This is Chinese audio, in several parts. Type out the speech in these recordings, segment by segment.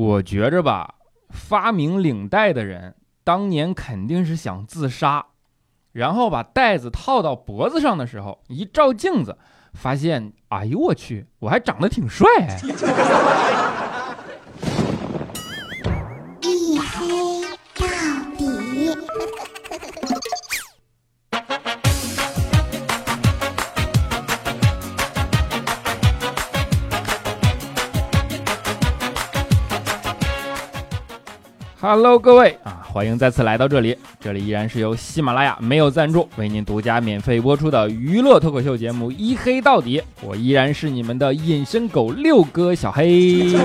我觉着吧，发明领带的人当年肯定是想自杀，然后把带子套到脖子上的时候，一照镜子，发现，哎呦我去，我还长得挺帅哎。一黑到底。Hello，各位啊，欢迎再次来到这里。这里依然是由喜马拉雅没有赞助为您独家免费播出的娱乐脱口秀节目《一黑到底》，我依然是你们的隐身狗六哥小黑。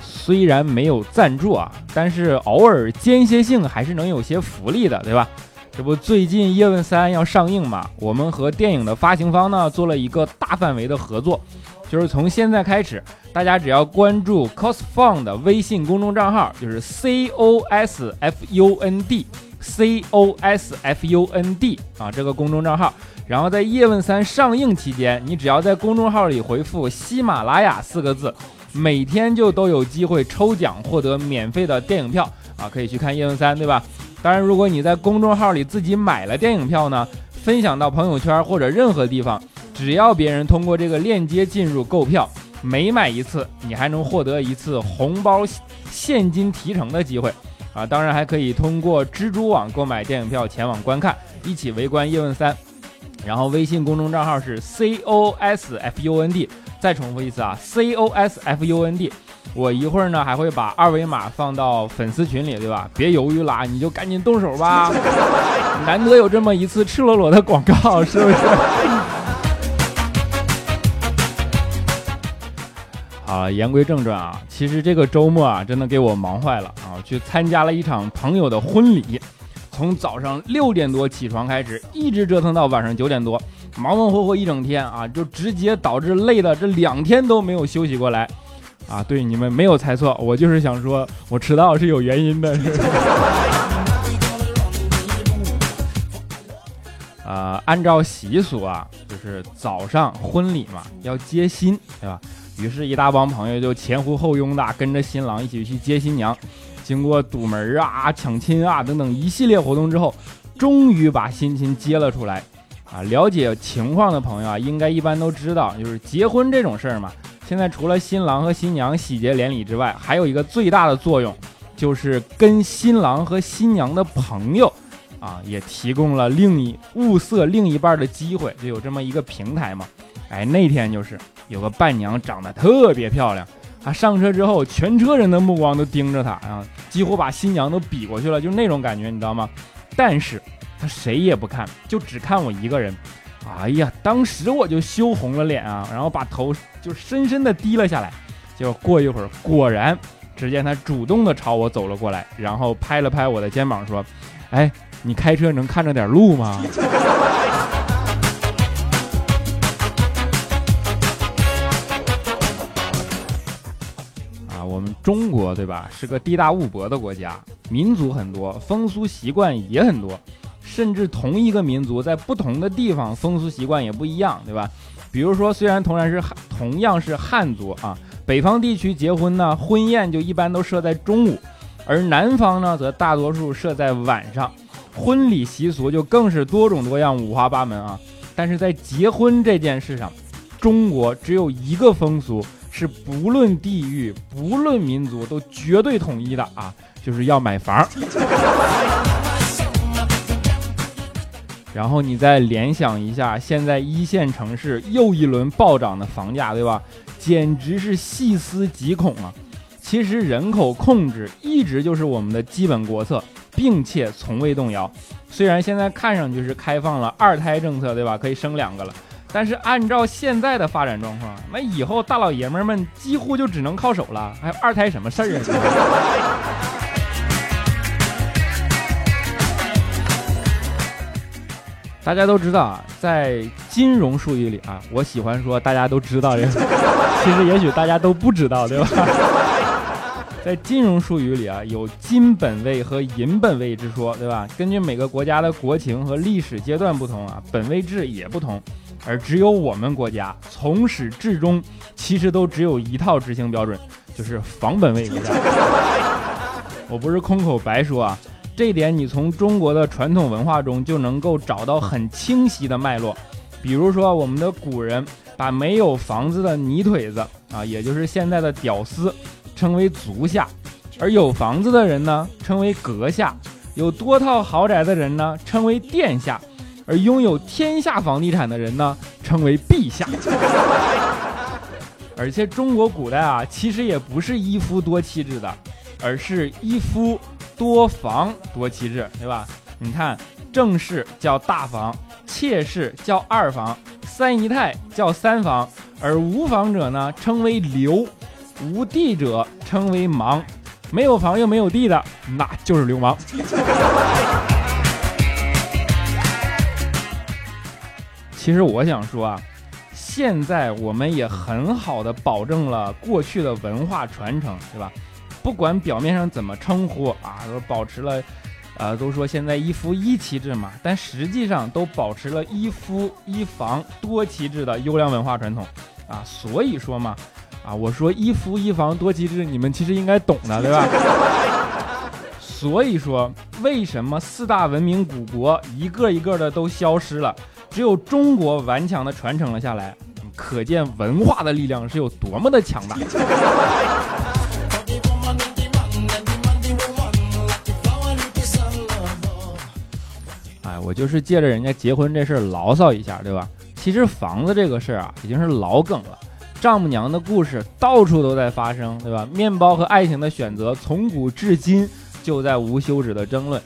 虽然没有赞助啊，但是偶尔间歇性还是能有些福利的，对吧？这不最近《叶问三》要上映嘛，我们和电影的发行方呢做了一个大范围的合作，就是从现在开始。大家只要关注 cosfund 的微信公众账号，就是 c o s f u n d c o s f u n d 啊，这个公众账号。然后在《叶问三》上映期间，你只要在公众号里回复“喜马拉雅”四个字，每天就都有机会抽奖获得免费的电影票啊，可以去看《叶问三》，对吧？当然，如果你在公众号里自己买了电影票呢，分享到朋友圈或者任何地方，只要别人通过这个链接进入购票。每买一次，你还能获得一次红包现金提成的机会啊！当然还可以通过蜘蛛网购买电影票前往观看，一起围观《叶问三》。然后微信公众账号是 c o s f u n d，再重复一次啊，c o s f u n d。我一会儿呢还会把二维码放到粉丝群里，对吧？别犹豫啦，你就赶紧动手吧！难得有这么一次赤裸裸的广告，是不是？啊，言归正传啊，其实这个周末啊，真的给我忙坏了啊！去参加了一场朋友的婚礼，从早上六点多起床开始，一直折腾到晚上九点多，忙忙活活一整天啊，就直接导致累的这两天都没有休息过来啊！对，你们没有猜错，我就是想说，我迟到是有原因的。啊，按照习俗啊，就是早上婚礼嘛，要接新，对吧？于是，一大帮朋友就前呼后拥的跟着新郎一起去接新娘。经过堵门啊、抢亲啊等等一系列活动之后，终于把新亲接了出来。啊，了解情况的朋友啊，应该一般都知道，就是结婚这种事儿嘛。现在除了新郎和新娘喜结连理之外，还有一个最大的作用，就是跟新郎和新娘的朋友啊，也提供了另一物色另一半的机会，就有这么一个平台嘛。哎，那天就是有个伴娘长得特别漂亮，她上车之后，全车人的目光都盯着她啊，几乎把新娘都比过去了，就那种感觉，你知道吗？但是她谁也不看，就只看我一个人。哎呀，当时我就羞红了脸啊，然后把头就深深的低了下来。结果过一会儿，果然只见她主动的朝我走了过来，然后拍了拍我的肩膀说：“哎，你开车能看着点路吗？” 中国对吧，是个地大物博的国家，民族很多，风俗习惯也很多，甚至同一个民族在不同的地方风俗习惯也不一样，对吧？比如说，虽然同然是汉同样是汉族啊，北方地区结婚呢，婚宴就一般都设在中午，而南方呢，则大多数设在晚上，婚礼习俗就更是多种多样、五花八门啊。但是在结婚这件事上，中国只有一个风俗。是不论地域、不论民族都绝对统一的啊，就是要买房。然后你再联想一下，现在一线城市又一轮暴涨的房价，对吧？简直是细思极恐啊！其实人口控制一直就是我们的基本国策，并且从未动摇。虽然现在看上去是开放了二胎政策，对吧？可以生两个了。但是按照现在的发展状况，那以后大老爷们们几乎就只能靠手了，还有二胎什么事儿啊？大家都知道啊，在金融术语里啊，我喜欢说大家都知道这个，其实也许大家都不知道，对吧？在金融术语里啊，有金本位和银本位之说，对吧？根据每个国家的国情和历史阶段不同啊，本位制也不同。而只有我们国家从始至终其实都只有一套执行标准，就是房本位国。我不是空口白说啊，这点你从中国的传统文化中就能够找到很清晰的脉络。比如说，我们的古人把没有房子的泥腿子啊，也就是现在的屌丝，称为足下；而有房子的人呢，称为阁下；有多套豪宅的人呢，称为殿下；而拥有天下房地产的人呢，称为陛下。而且中国古代啊，其实也不是一夫多妻制的，而是一夫多房多妻制，对吧？你看，正室叫大房。妾室叫二房，三姨太叫三房，而无房者呢称为流，无地者称为盲，没有房又没有地的，那就是流氓。其实我想说啊，现在我们也很好的保证了过去的文化传承，对吧？不管表面上怎么称呼啊，都保持了。呃，都说现在一夫一妻制嘛，但实际上都保持了一夫一房多妻制的优良文化传统啊。所以说嘛，啊，我说一夫一房多妻制，你们其实应该懂的，对吧？所以说，为什么四大文明古国一个一个的都消失了，只有中国顽强的传承了下来？可见文化的力量是有多么的强大。哎我就是借着人家结婚这事儿牢骚一下，对吧？其实房子这个事儿啊，已经是老梗了。丈母娘的故事到处都在发生，对吧？面包和爱情的选择从古至今就在无休止的争论。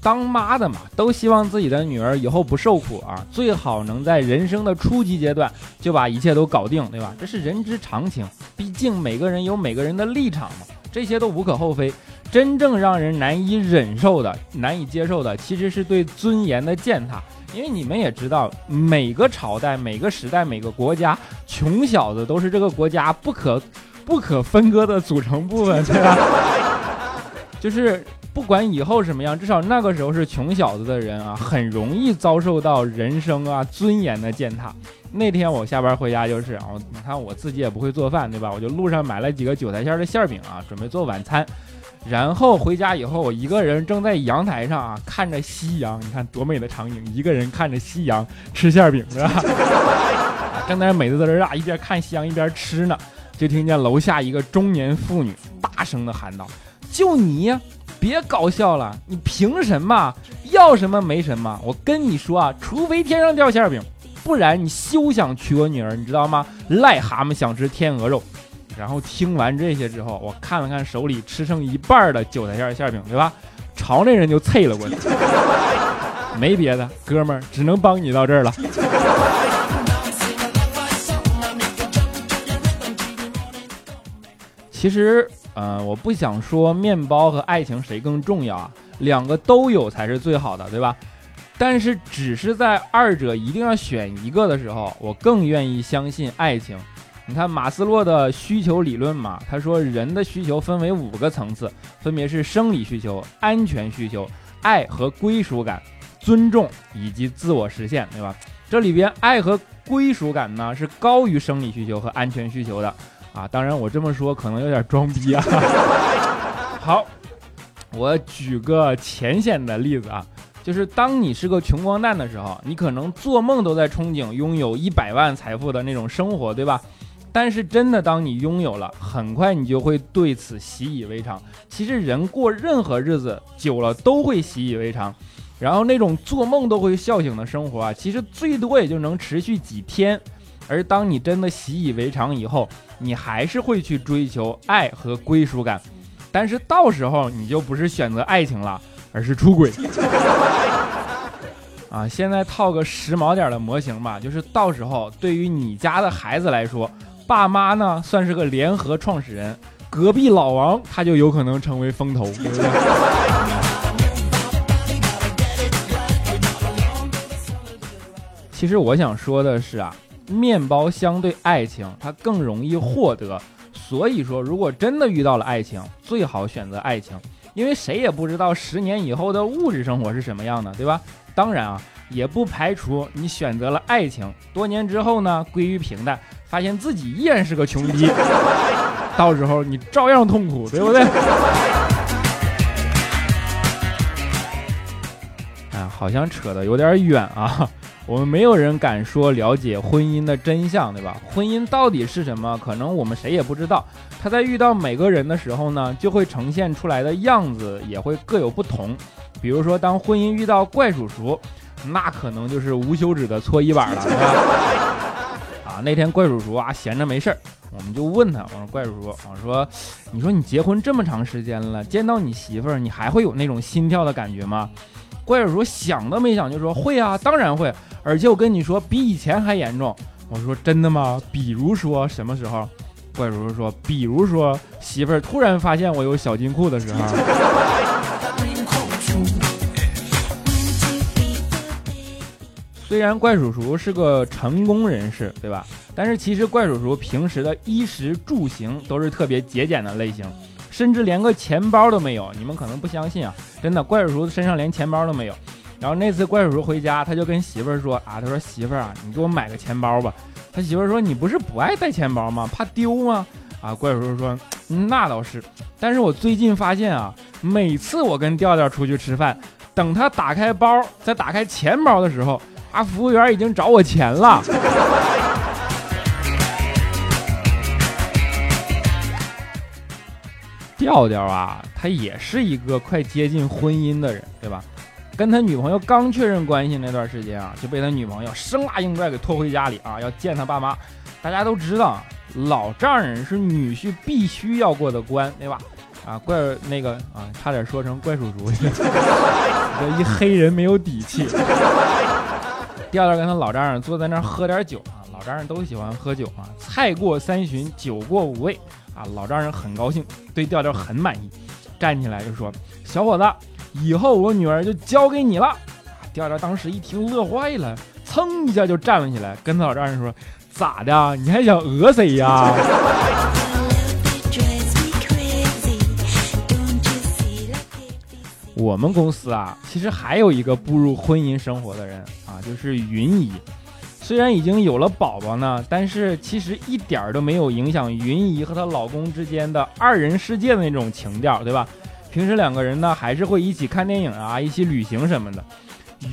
当妈的嘛，都希望自己的女儿以后不受苦啊，最好能在人生的初级阶段就把一切都搞定，对吧？这是人之常情，毕竟每个人有每个人的立场嘛，这些都无可厚非。真正让人难以忍受的、难以接受的，其实是对尊严的践踏。因为你们也知道，每个朝代、每个时代、每个国家，穷小子都是这个国家不可不可分割的组成部分，对吧？就是不管以后什么样，至少那个时候是穷小子的人啊，很容易遭受到人生啊尊严的践踏。那天我下班回家就是啊，你看我自己也不会做饭，对吧？我就路上买了几个韭菜馅的馅饼啊，准备做晚餐。然后回家以后，我一个人正在阳台上啊，看着夕阳，你看多美的场景！一个人看着夕阳吃馅饼，是吧？正在美滋滋啊，一边看夕阳一边吃呢，就听见楼下一个中年妇女大声的喊道：“就你呀，别搞笑了，你凭什么要什么没什么？我跟你说啊，除非天上掉馅饼，不然你休想娶我女儿，你知道吗？癞蛤蟆想吃天鹅肉。”然后听完这些之后，我看了看手里吃剩一半的韭菜馅馅饼，对吧？朝那人就啐了过去。没别的，哥们儿，只能帮你到这儿了。其实，呃，我不想说面包和爱情谁更重要啊，两个都有才是最好的，对吧？但是，只是在二者一定要选一个的时候，我更愿意相信爱情。你看马斯洛的需求理论嘛，他说人的需求分为五个层次，分别是生理需求、安全需求、爱和归属感、尊重以及自我实现，对吧？这里边爱和归属感呢是高于生理需求和安全需求的啊。当然我这么说可能有点装逼啊。好，我举个浅显的例子啊，就是当你是个穷光蛋的时候，你可能做梦都在憧憬拥有一百万财富的那种生活，对吧？但是真的，当你拥有了，很快你就会对此习以为常。其实人过任何日子久了都会习以为常，然后那种做梦都会笑醒的生活啊，其实最多也就能持续几天。而当你真的习以为常以后，你还是会去追求爱和归属感，但是到时候你就不是选择爱情了，而是出轨。啊，现在套个时髦点的模型吧，就是到时候对于你家的孩子来说。爸妈呢，算是个联合创始人，隔壁老王他就有可能成为风投。其实我想说的是啊，面包相对爱情，它更容易获得。所以说，如果真的遇到了爱情，最好选择爱情，因为谁也不知道十年以后的物质生活是什么样的，对吧？当然啊。也不排除你选择了爱情，多年之后呢归于平淡，发现自己依然是个穷逼，到时候你照样痛苦，对不对？好像扯得有点远啊。我们没有人敢说了解婚姻的真相，对吧？婚姻到底是什么？可能我们谁也不知道。他在遇到每个人的时候呢，就会呈现出来的样子也会各有不同。比如说，当婚姻遇到怪叔叔，那可能就是无休止的搓衣板了，对吧？啊，那天怪叔叔啊闲着没事儿，我们就问他，我说怪叔叔，我说，你说你结婚这么长时间了，见到你媳妇儿，你还会有那种心跳的感觉吗？怪叔叔想都没想就说会啊，当然会。而且我跟你说，比以前还严重。我说真的吗？比如说什么时候？怪叔叔说，比如说媳妇儿突然发现我有小金库的时候。虽然怪叔叔是个成功人士，对吧？但是其实怪叔叔平时的衣食住行都是特别节俭的类型，甚至连个钱包都没有。你们可能不相信啊，真的，怪叔叔身上连钱包都没有。然后那次怪叔叔回家，他就跟媳妇儿说啊，他说媳妇儿啊，你给我买个钱包吧。他媳妇儿说你不是不爱带钱包吗？怕丢吗？啊，怪叔叔说那倒是，但是我最近发现啊，每次我跟调调出去吃饭，等他打开包再打开钱包的时候，啊，服务员已经找我钱了。调调啊，他也是一个快接近婚姻的人，对吧？跟他女朋友刚确认关系那段时间啊，就被他女朋友生拉硬拽给拖回家里啊，要见他爸妈。大家都知道，老丈人是女婿必须要过的关，对吧？啊，怪那个啊，差点说成怪叔叔，这一黑人没有底气。调调跟他老丈人坐在那儿喝点酒啊，老丈人都喜欢喝酒啊，菜过三巡，酒过五味啊，老丈人很高兴，对调调很满意，站起来就说：“小伙子。”以后我女儿就交给你了，调调当时一听乐坏了，噌一下就站了起来，跟他老丈人说：“咋的？你还想讹谁呀？” 我们公司啊，其实还有一个步入婚姻生活的人啊，就是云姨。虽然已经有了宝宝呢，但是其实一点儿都没有影响云姨和她老公之间的二人世界的那种情调，对吧？平时两个人呢，还是会一起看电影啊，一起旅行什么的。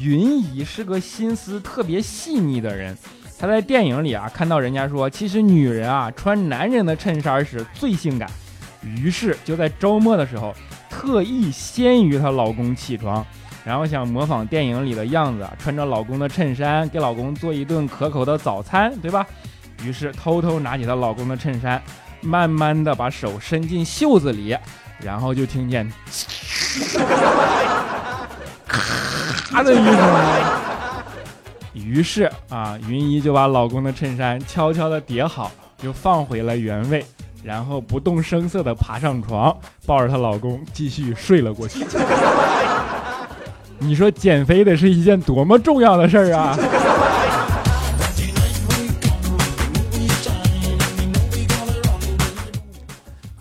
云姨是个心思特别细腻的人，她在电影里啊看到人家说，其实女人啊穿男人的衬衫时最性感，于是就在周末的时候特意先于她老公起床，然后想模仿电影里的样子，穿着老公的衬衫给老公做一顿可口的早餐，对吧？于是偷偷拿起她老公的衬衫，慢慢的把手伸进袖子里。然后就听见咔 的一声，于是啊，云姨就把老公的衬衫悄悄的叠好，又放回了原位，然后不动声色的爬上床，抱着她老公继续睡了过去。你说减肥得是一件多么重要的事儿啊！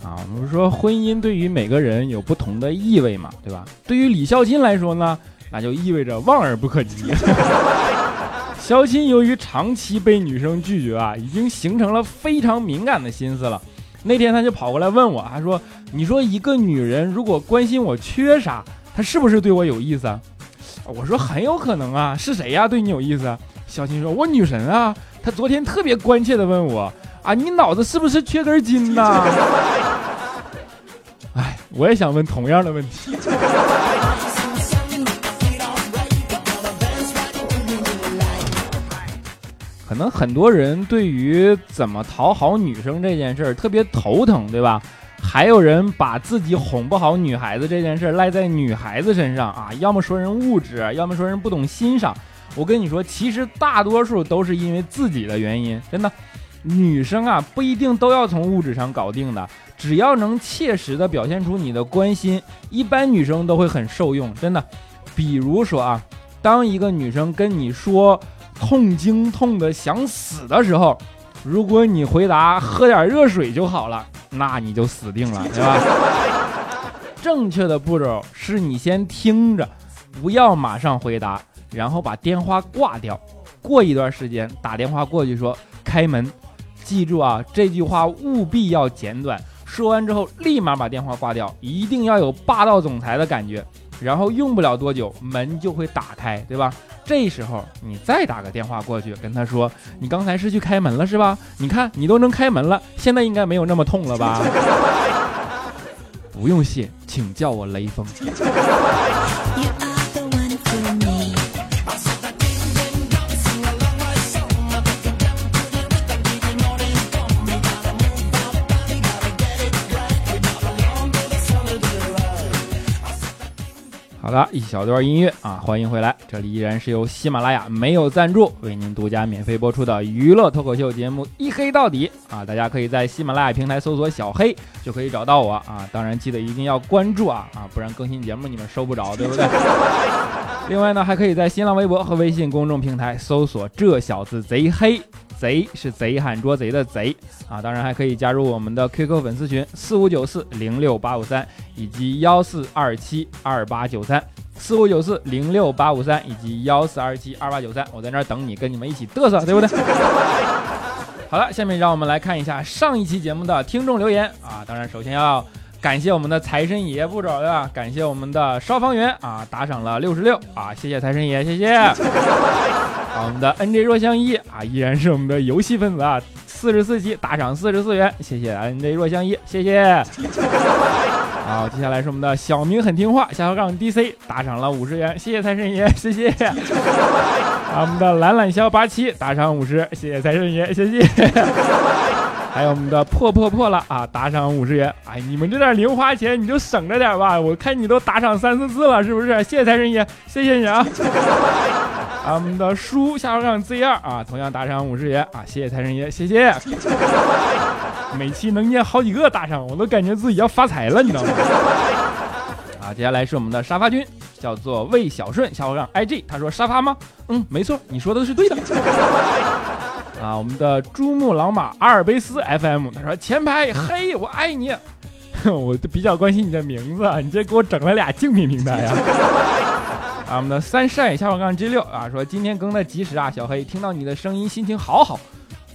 啊，我们说婚姻对于每个人有不同的意味嘛，对吧？对于李孝钦来说呢，那就意味着望而不可及。孝钦由于长期被女生拒绝啊，已经形成了非常敏感的心思了。那天他就跑过来问我，他说：“你说一个女人如果关心我缺啥，她是不是对我有意思啊？”我说：“很有可能啊，是谁呀？对你有意思？”小新说：“我女神啊，她昨天特别关切的问我啊，你脑子是不是缺根筋呐？” 哎，我也想问同样的问题。可能很多人对于怎么讨好女生这件事儿特别头疼，对吧？还有人把自己哄不好女孩子这件事赖在女孩子身上啊，要么说人物质，要么说人不懂欣赏。我跟你说，其实大多数都是因为自己的原因，真的。女生啊，不一定都要从物质上搞定的。只要能切实的表现出你的关心，一般女生都会很受用，真的。比如说啊，当一个女生跟你说痛经痛的想死的时候，如果你回答喝点热水就好了，那你就死定了，对吧？正确的步骤是你先听着，不要马上回答，然后把电话挂掉。过一段时间打电话过去说开门，记住啊，这句话务必要简短。说完之后立马把电话挂掉，一定要有霸道总裁的感觉。然后用不了多久门就会打开，对吧？这时候你再打个电话过去跟他说，你刚才是去开门了是吧？你看你都能开门了，现在应该没有那么痛了吧？不用谢，请叫我雷锋。好的，一小段音乐啊，欢迎回来，这里依然是由喜马拉雅没有赞助为您独家免费播出的娱乐脱口秀节目《一黑到底》啊，大家可以在喜马拉雅平台搜索“小黑”就可以找到我啊，当然记得一定要关注啊啊，不然更新节目你们收不着，对不对？另外呢，还可以在新浪微博和微信公众平台搜索“这小子贼黑”，贼是贼喊捉贼的贼啊，当然还可以加入我们的 QQ 粉丝群四五九四零六八五三以及幺四二七二八九三。四五九四零六八五三以及幺四二七二八九三，我在那儿等你，跟你们一起嘚瑟，对不对？好了，下面让我们来看一下上一期节目的听众留言啊。当然，首先要感谢我们的财神爷不找呀？感谢我们的消防员啊，打赏了六十六啊，谢谢财神爷，谢谢。啊，我们的 NJ 若相依啊，依然是我们的游戏分子啊，四十四期打赏四十四元，谢谢 NJ 若相依，谢谢。好，接下来是我们的小明很听话，下号杠 DC 打赏了五十元，谢谢财神爷，谢谢。啊，我们的懒懒肖八七打赏五十，谢谢财神爷，谢谢。还有我们的破破破了啊，打赏五十元。哎，你们这点零花钱你就省着点吧，我看你都打赏三四次了，是不是？谢谢财神爷，谢谢你啊。啊，我们的书下划杠 Z 二啊，同样打赏五十元啊，谢谢财神爷，谢谢。每期能念好几个打赏，我都感觉自己要发财了，你知道吗？啊，接下来是我们的沙发君，叫做魏小顺下划杠 IG，他说沙发吗？嗯，没错，你说的是对的。啊，我们的珠穆朗玛阿尔卑斯 FM，他说前排嘿，我爱你。我比较关心你的名字，啊，你这给我整了俩竞品平台呀、啊，我们的三晒下划杠 G 六啊，说今天更的及时啊，小黑听到你的声音心情好好。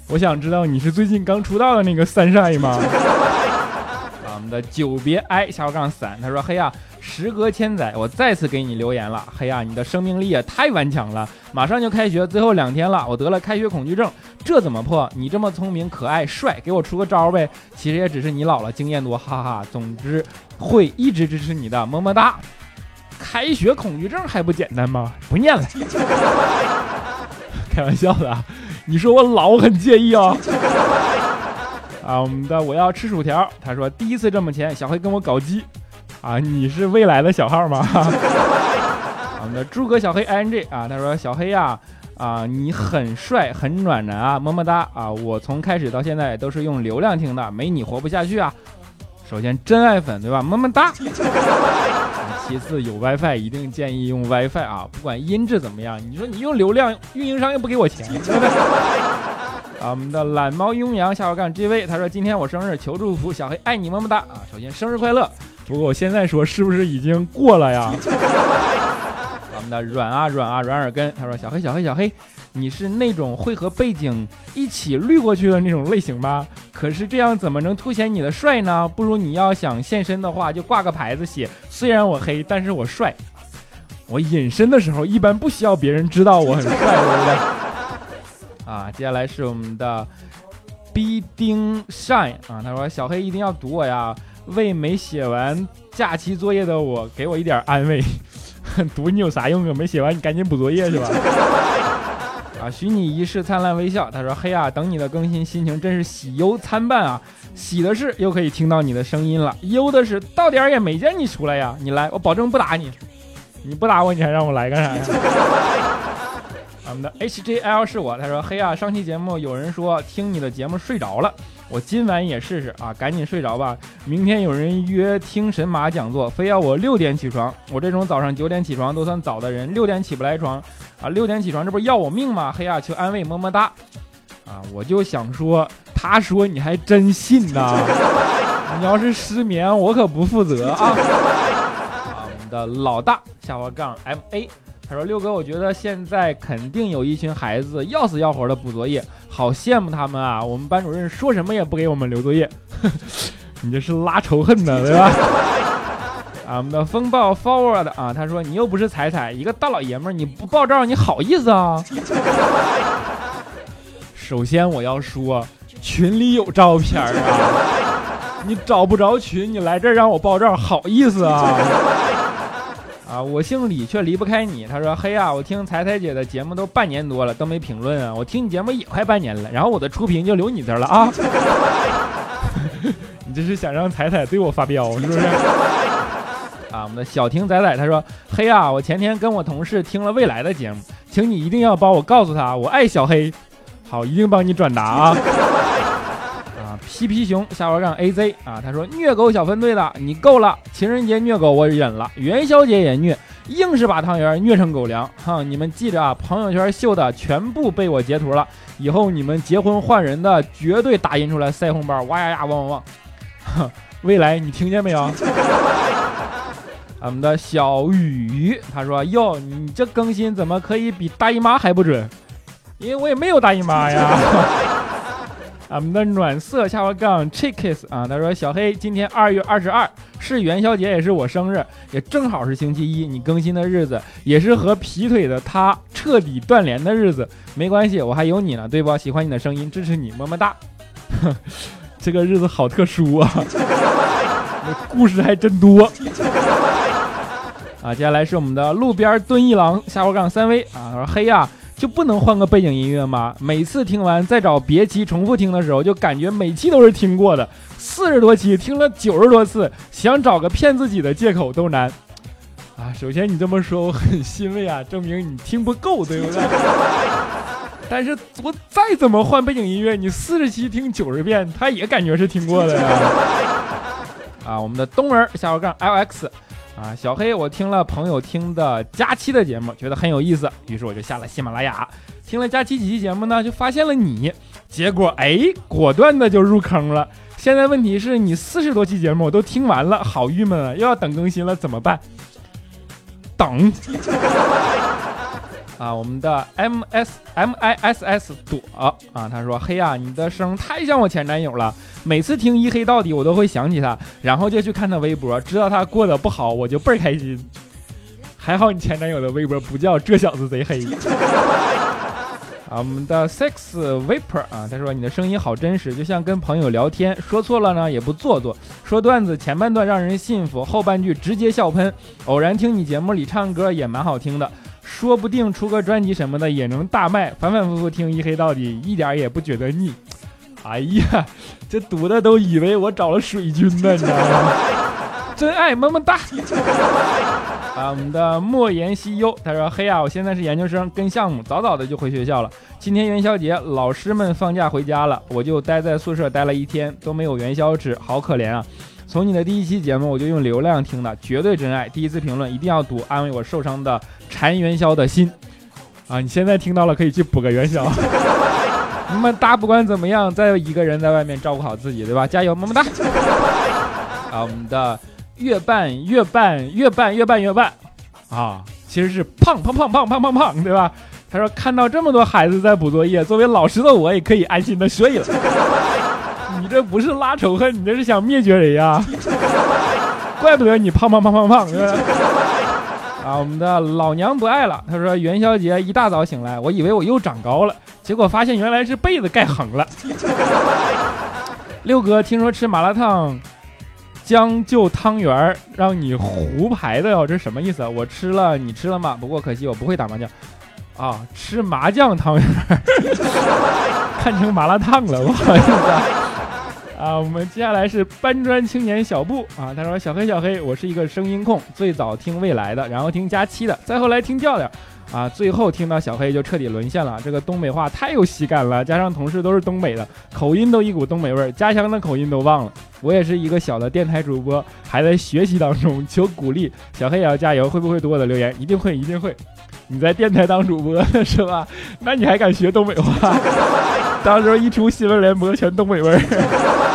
我想知道你是最近刚出道的那个三晒吗？啊，我们的久别哀下划杠伞，他说：“嘿呀，时隔千载，我再次给你留言了。嘿呀，你的生命力也太顽强了！马上就开学，最后两天了，我得了开学恐惧症，这怎么破？你这么聪明、可爱、帅，给我出个招呗！其实也只是你老了，经验多，哈哈。总之会一直支持你的，么么哒。开学恐惧症还不简单吗？不念了，开玩笑的。”你说我老很介意啊！啊，我们的我要吃薯条，他说第一次这么钱，小黑跟我搞基，啊，你是未来的小号吗？我们的诸葛小黑 i n g 啊，他说小黑呀，啊，你很帅很暖男啊，么么哒啊！我从开始到现在都是用流量听的，没你活不下去啊！首先真爱粉对吧？么么哒。其次有 WiFi 一定建议用 WiFi 啊，不管音质怎么样，你说你用流量，运营商又不给我钱，啊，我们的懒猫雍阳下午杠 GV，他说今天我生日，求祝福，小黑爱你么么哒啊！首先生日快乐，不过我现在说是不是已经过了呀？我们的软啊软啊软耳根，他说小黑小黑小黑，你是那种会和背景一起绿过去的那种类型吗？可是这样怎么能凸显你的帅呢？不如你要想现身的话，就挂个牌子写，虽然我黑，但是我帅。我隐身的时候一般不需要别人知道我很帅，对不对？啊，接下来是我们的 B 丁 shine 啊，他说小黑一定要读我呀，为没写完假期作业的我给我一点安慰。读你有啥用啊？没写完你赶紧补作业去吧。啊，许你一世灿烂微笑。他说：“嘿呀，等你的更新，心情真是喜忧参半啊！喜的是又可以听到你的声音了，忧的是到点儿也没见你出来呀！你来，我保证不打你。你不打我，你还让我来干啥呀？”我们的 HJL 是我，他说：“嘿啊，上期节目有人说听你的节目睡着了，我今晚也试试啊，赶紧睡着吧。明天有人约听神马讲座，非要我六点起床，我这种早上九点起床都算早的人，六点起不来床啊，六点起床这不要我命吗？嘿啊，求安慰，么么哒。啊，我就想说，他说你还真信呐？你要是失眠，我可不负责啊。啊，我们的老大下划杠 M A。他说：“六哥，我觉得现在肯定有一群孩子要死要活的补作业，好羡慕他们啊！我们班主任说什么也不给我们留作业，你这是拉仇恨呢，对吧？” 啊，我们的风暴 forward 啊，他说：“你又不是彩彩，一个大老爷们儿，你不爆照，你好意思啊？” 首先我要说，群里有照片啊，你找不着群，你来这儿让我爆照，好意思啊？啊，我姓李，却离不开你。他说：“嘿呀，我听彩彩姐的节目都半年多了，都没评论啊。我听你节目也快半年了，然后我的初评就留你这儿了啊。你这是想让彩彩对我发飙是不是？”啊，我们的小婷仔仔他说：“嘿呀，我前天跟我同事听了未来的节目，请你一定要帮我告诉他，我爱小黑。好，一定帮你转达啊。”皮皮熊下划杠 AZ 啊，他说虐狗小分队的你够了，情人节虐狗我忍了，元宵节也虐，硬是把汤圆虐成狗粮。哈，你们记着啊，朋友圈秀的全部被我截图了，以后你们结婚换人的绝对打印出来塞红包，哇呀呀汪汪汪。哈，未来你听见没有？我们的小雨他说哟，你这更新怎么可以比大姨妈还不准？因为我也没有大姨妈呀。俺们的暖色下划杠 chickies 啊，他说小黑今天二月二十二是元宵节，也是我生日，也正好是星期一，你更新的日子，也是和劈腿的他彻底断联的日子。没关系，我还有你呢，对不？喜欢你的声音，支持你，么么哒。这个日子好特殊啊，故事还真多。啊，接下来是我们的路边蹲一郎下划杠三 V 啊，他说嘿呀。就不能换个背景音乐吗？每次听完再找别期重复听的时候，就感觉每期都是听过的。四十多期听了九十多次，想找个骗自己的借口都难。啊，首先你这么说我很欣慰啊，证明你听不够，对不对？但是我再怎么换背景音乐，你四十期听九十遍，他也感觉是听过的呀。啊，我们的东儿下划杠 LX。啊，小黑，我听了朋友听的佳期的节目，觉得很有意思，于是我就下了喜马拉雅，听了佳期几期节目呢，就发现了你，结果哎，果断的就入坑了。现在问题是你四十多期节目我都听完了，好郁闷啊，又要等更新了，怎么办？等。啊，我们的 M S M I S S 朵啊，他说：“嘿呀，你的声太像我前男友了，每次听一黑到底，我都会想起他，然后就去看他微博，知道他过得不好，我就倍儿开心。还好你前男友的微博不叫这小子贼黑。”啊，我们的 Sex Vapor 啊，他说：“你的声音好真实，就像跟朋友聊天，说错了呢也不做作，说段子前半段让人信服，后半句直接笑喷。偶然听你节目里唱歌也蛮好听的。”说不定出个专辑什么的也能大卖，反反复复听一黑到底，一点也不觉得腻。哎呀，这读的都以为我找了水军呢，你知道吗？真爱么么哒。啊，我们的莫言西优他说：“嘿呀，我现在是研究生，跟项目，早早的就回学校了。今天元宵节，老师们放假回家了，我就待在宿舍待了一天，都没有元宵吃，好可怜啊。”从你的第一期节目，我就用流量听的，绝对真爱。第一次评论一定要读，安慰我受伤的馋元宵的心。啊，你现在听到了，可以去补个元宵。么么哒，不管怎么样，再一个人在外面照顾好自己，对吧？加油，么么哒。啊，我们的月半月半月半月半月半啊，其实是胖胖胖胖胖胖胖，对吧？他说看到这么多孩子在补作业，作为老师的我也可以安心的睡了。你这不是拉仇恨，你这是想灭绝人呀！怪不得你胖胖胖胖胖，是吧？啊，我们的老娘不爱了。他说元宵节一大早醒来，我以为我又长高了，结果发现原来是被子盖横了。六哥，听说吃麻辣烫将就汤圆儿让你胡牌的哟，这什么意思啊？我吃了，你吃了吗？不过可惜我不会打麻将啊，吃麻将汤圆儿，看成麻辣烫了，不好意思啊。啊，我们接下来是搬砖青年小布啊，他说小黑小黑，我是一个声音控，最早听未来的，然后听佳期的，再后来听调调，啊，最后听到小黑就彻底沦陷了。这个东北话太有喜感了，加上同事都是东北的，口音都一股东北味儿，家乡的口音都忘了。我也是一个小的电台主播，还在学习当中，求鼓励，小黑也要加油，会不会读我的留言？一定会，一定会。你在电台当主播是吧？那你还敢学东北话？到时候一出新闻联播，全东北味儿。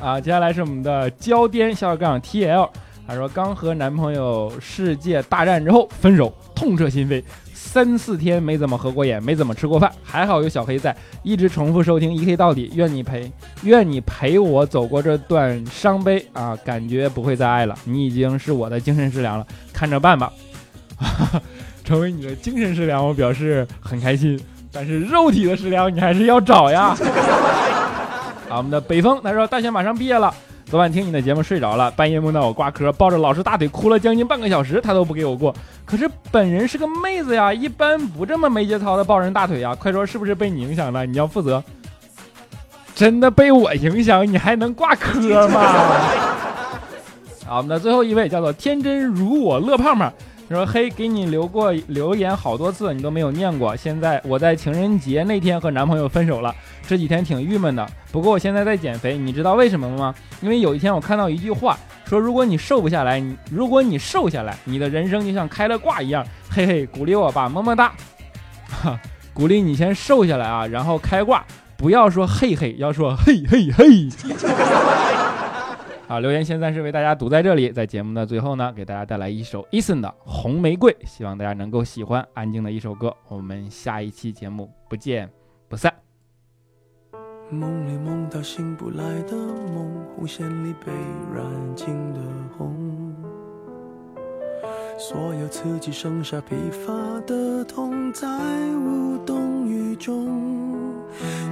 啊，接下来是我们的焦颠下杠 TL，她说刚和男朋友世界大战之后分手，痛彻心扉，三四天没怎么合过眼，没怎么吃过饭，还好有小黑在，一直重复收听一 K 到底，愿你陪，愿你陪我走过这段伤悲啊，感觉不会再爱了，你已经是我的精神食粮了，看着办吧。成为你的精神食粮，我表示很开心，但是肉体的食粮你还是要找呀。啊，我们的北风他说大学马上毕业了。昨晚听你的节目睡着了，半夜梦到我挂科，抱着老师大腿哭了将近半个小时，他都不给我过。可是本人是个妹子呀，一般不这么没节操的抱人大腿呀。快说是不是被你影响了？你要负责。真的被我影响，你还能挂科吗？好，我们的最后一位叫做天真如我乐胖胖。说：“嘿，给你留过留言好多次，你都没有念过。现在我在情人节那天和男朋友分手了，这几天挺郁闷的。不过我现在在减肥，你知道为什么吗？因为有一天我看到一句话，说如果你瘦不下来，你如果你瘦下来，你的人生就像开了挂一样。嘿嘿，鼓励我吧，么么哒。哈，鼓励你先瘦下来啊，然后开挂，不要说嘿嘿，要说嘿嘿嘿。” 好，留言先暂时为大家读在这里，在节目的最后呢，给大家带来一首 Eason 的《红玫瑰》，希望大家能够喜欢安静的一首歌。我们下一期节目不见不散。梦里梦到醒不来的梦，红线里被染尽的红，所有刺激剩下疲乏的痛，在无动于衷。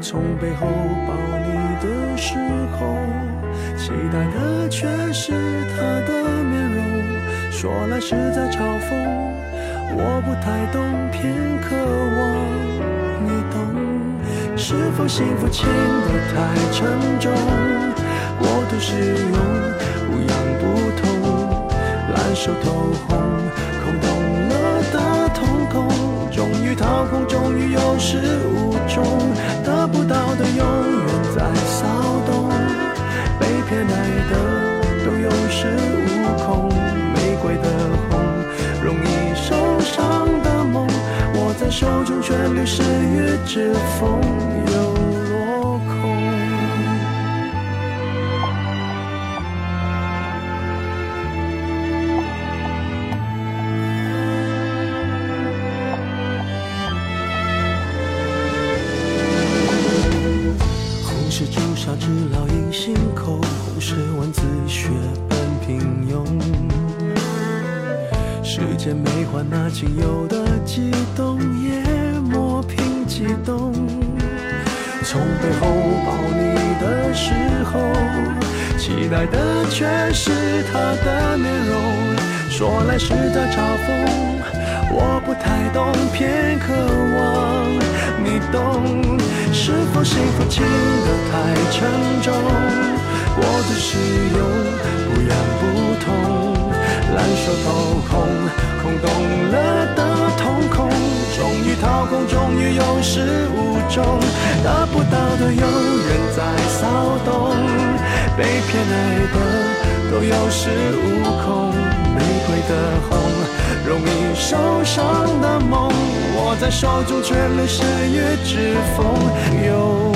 从背后抱你的时候，期待的却是他的面容，说来是在嘲讽，我不太懂，偏渴望你懂。是否幸福轻得太沉重？过度使用，不痒不痛，烂熟透红，空洞了的瞳孔，终于掏空，终于有始无终，得不到的永远在骚动，偏爱的都有恃无恐，玫瑰的红，容易受伤的梦，握在手中却流失于指缝，烂熟透红，空洞了的瞳孔，终于掏空，终于有始无终，得不到的永远在骚动，被偏爱的都有恃无恐，玫瑰的红。容易受伤的梦，握在手中却流失于指缝，又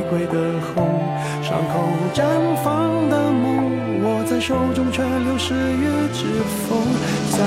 瑰的红，伤口绽放的梦，握在手中却流失于指缝，在